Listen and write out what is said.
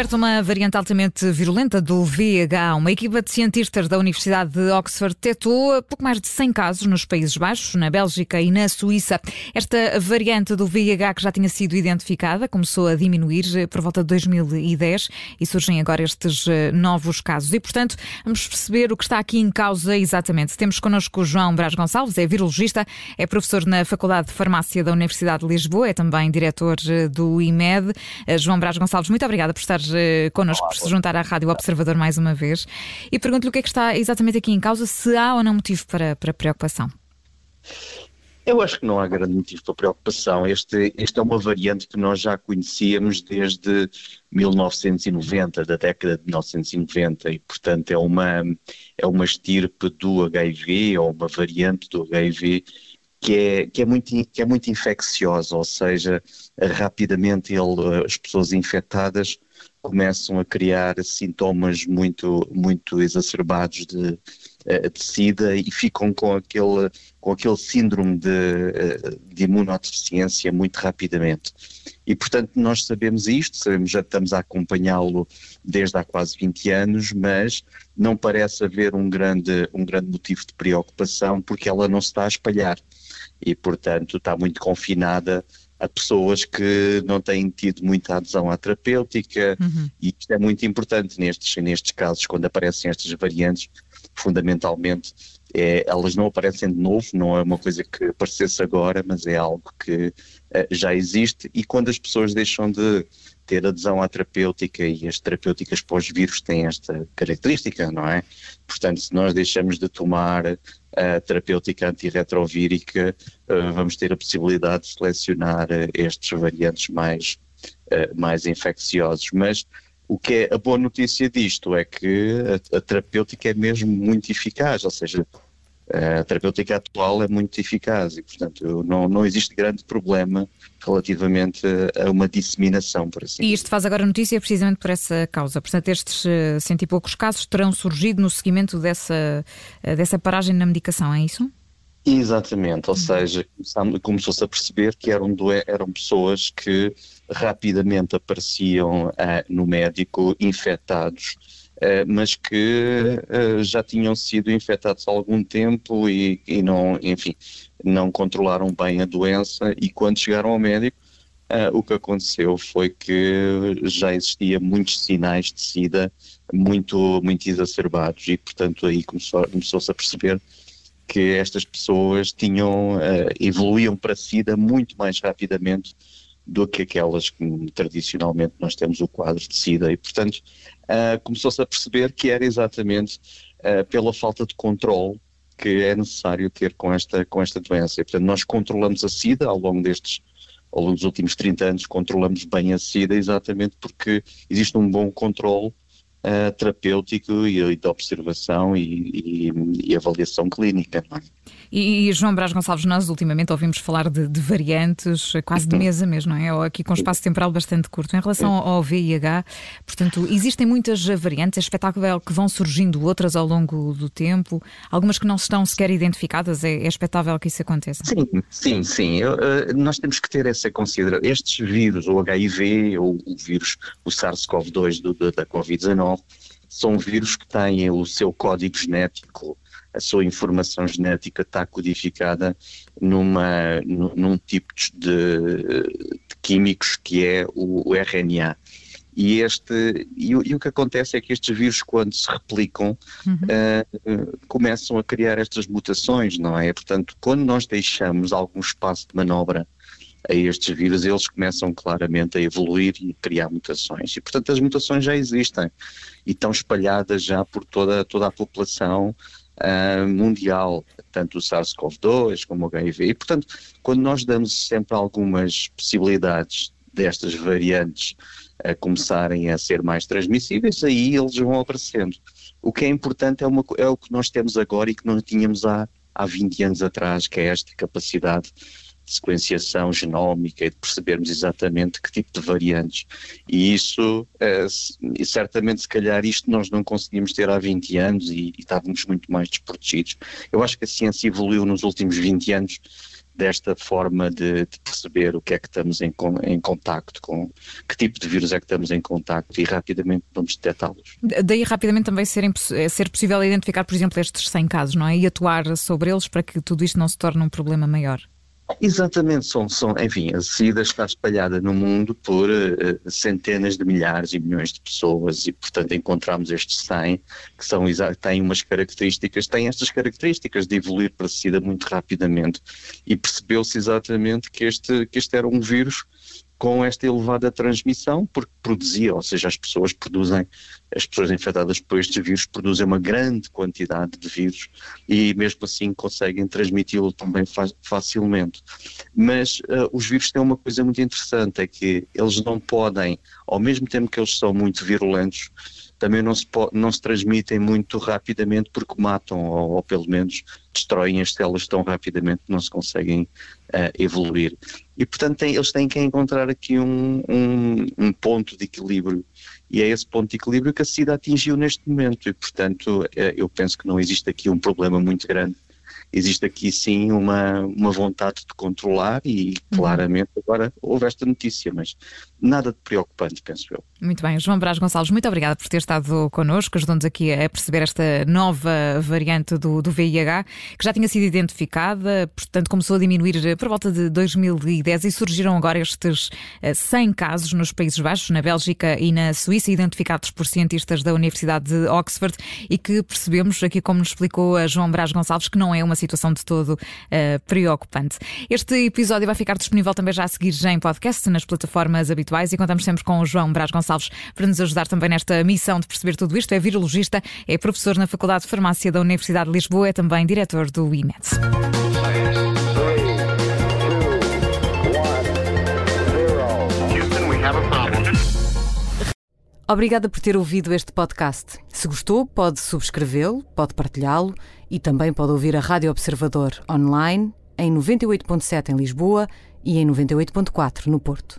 descoberta uma variante altamente virulenta do VH. Uma equipa de cientistas da Universidade de Oxford detectou pouco mais de 100 casos nos Países Baixos, na Bélgica e na Suíça. Esta variante do VIH, que já tinha sido identificada, começou a diminuir por volta de 2010 e surgem agora estes eh, novos casos. E, portanto, vamos perceber o que está aqui em causa exatamente. Temos connosco o João Brás Gonçalves, é virologista, é professor na Faculdade de Farmácia da Universidade de Lisboa, é também diretor eh, do IMED. Eh, João Brás Gonçalves, muito obrigada por estar connosco, por se juntar à Rádio Observador mais uma vez. E pergunto-lhe o que é que está exatamente aqui em causa, se há ou não motivo para, para preocupação. Eu acho que não há grande motivo para preocupação. Este, este é uma variante que nós já conhecíamos desde 1990, da década de 1990, e portanto é uma, é uma estirpe do HIV, ou uma variante do HIV, que é, que é, muito, que é muito infecciosa, ou seja, rapidamente ele, as pessoas infectadas começam a criar sintomas muito, muito exacerbados de, eh, de SIDA e ficam com aquele, com aquele síndrome de, eh, de imunodeficiência muito rapidamente. E, portanto, nós sabemos isto, sabemos, já estamos a acompanhá-lo desde há quase 20 anos, mas não parece haver um grande, um grande motivo de preocupação porque ela não se está a espalhar e, portanto, está muito confinada a pessoas que não têm tido muita adesão à terapêutica uhum. e isto é muito importante nestes, nestes casos, quando aparecem estas variantes, fundamentalmente é, elas não aparecem de novo, não é uma coisa que aparecesse agora, mas é algo que uh, já existe e quando as pessoas deixam de ter adesão à terapêutica e as terapêuticas pós-vírus têm esta característica, não é? Portanto, se nós deixamos de tomar a terapêutica antirretrovírica, uh, vamos ter a possibilidade de selecionar uh, estes variantes mais, mais infecciosos. Mas o que é a boa notícia disto é que a terapêutica é mesmo muito eficaz, ou seja, a terapêutica atual é muito eficaz e, portanto, não, não existe grande problema relativamente a uma disseminação, por assim E isto faz agora notícia precisamente por essa causa. Portanto, estes eh, cento e poucos casos terão surgido no seguimento dessa, eh, dessa paragem na medicação, é isso? Exatamente, ou uhum. seja, começou-se a perceber que eram, eram pessoas que rapidamente apareciam uh, no médico infectados, mas que uh, já tinham sido infectados há algum tempo e, e, não, enfim, não controlaram bem a doença. E quando chegaram ao médico o que aconteceu foi que já existia muitos sinais de SIDA muito, muito exacerbados. E portanto aí começou-se começou a perceber que estas pessoas tinham, evoluíam para SIDA muito mais rapidamente do que aquelas que tradicionalmente nós temos o quadro de SIDA e, portanto, uh, começou-se a perceber que era exatamente uh, pela falta de controle que é necessário ter com esta, com esta doença. E, portanto, nós controlamos a SIDA ao longo destes, ao longo dos últimos 30 anos, controlamos bem a SIDA exatamente porque existe um bom controle uh, terapêutico e, de observação e, e, e avaliação clínica. É? E, João Brás Gonçalves, nós ultimamente ouvimos falar de, de, variantes quase de mesa mesmo, não é? Ou aqui com espaço temporal bastante curto. Em relação ao VIH, portanto, existem muitas variantes, é expectável que vão surgindo outras ao longo do tempo, algumas que não estão sequer identificadas, é, é expectável que isso aconteça? Sim, sim, sim. Eu, uh, nós temos que ter essa consideração. Estes vírus, o HIV ou o vírus, o SARS-CoV-2 da Covid-19, são vírus que têm o seu código genético a sua informação genética está codificada numa, num tipo de, de químicos que é o, o RNA. E, este, e, e, o que acontece é que estes vírus, quando se replicam, uhum. uh, começam a criar estas mutações, não é? Portanto, quando nós deixamos algum espaço de manobra a estes vírus, eles começam claramente a evoluir e criar mutações. E, portanto, as mutações já existem e estão espalhadas já por toda, toda a população uh, mundial, tanto o SARS-CoV-2 como o HIV. E, portanto, quando nós damos sempre algumas possibilidades destas variantes a começarem a ser mais transmissíveis, aí eles vão aparecendo. O que é importante é, uma, é o que nós temos agora e que não tínhamos há, há 20 anos atrás, que é esta capacidade sequenciação genómica e de percebermos exatamente que tipo de variantes. E isso, é, e certamente, se calhar, isto nós não conseguimos ter há 20 anos e, e estávamos muito mais desprotegidos. Eu acho que a ciência evoluiu nos últimos 20 anos desta forma de, de, perceber o que é que estamos em, em contacto com, que tipo de vírus é que estamos em contacto e rapidamente vamos detectá-los. Daí rapidamente também ser, é ser possível identificar, por exemplo, estes 100 casos, não é? E atuar sobre eles para que tudo isto não se torne um problema maior. Exatamente, são, são, enfim, a SIDA está espalhada no mundo por uh, centenas de milhares e milhões de pessoas e, portanto, encontramos estes 100 que são, têm umas características, têm estas características de evoluir para a SIDA muito rapidamente. E percebeu-se exatamente que este, que este era um vírus com esta elevada transmissão, porque produzia, ou seja, as pessoas produzem, as pessoas infectadas por estes vírus produzem uma grande quantidade de vírus e mesmo assim conseguem transmiti-lo também fa facilmente. Mas uh, os vírus têm uma coisa muito interessante, é que eles não podem, ao mesmo tempo que eles são muito virulentos, também não se, não se transmitem muito rapidamente porque matam ou, ou, pelo menos destroem as células tão rapidamente que não se conseguem uh, evoluir. E portanto tem, eles têm que encontrar aqui um, um, um, ponto de equilíbrio e é esse ponto de equilíbrio que a SIDA atingiu neste momento e portanto uh, eu penso que não existe aqui um problema muito grande existe aqui sim uma, uma vontade de controlar e uhum. claramente agora houve esta notícia, mas nada de preocupante, penso eu. Muito bem, João Brás Gonçalves, muito obrigada por ter estado connosco, ajudando-nos aqui a perceber esta nova variante do, do VIH, que já tinha sido identificada, portanto começou a diminuir por volta de 2010 e surgiram agora estes 100 eh, casos nos Países Baixos, na Bélgica e na Suíça, identificados por cientistas da Universidade de Oxford e que percebemos, aqui como nos explicou a João Brás Gonçalves, que não é uma situação de todo uh, preocupante. Este episódio vai ficar disponível também já a seguir já em podcast, nas plataformas e contamos sempre com o João Brás Gonçalves para nos ajudar também nesta missão de perceber tudo isto. É virologista, é professor na Faculdade de Farmácia da Universidade de Lisboa, é também diretor do IMED. Obrigada por ter ouvido este podcast. Se gostou, pode subscrevê-lo, pode partilhá-lo e também pode ouvir a Rádio Observador online em 98.7 em Lisboa e em 98.4 no Porto.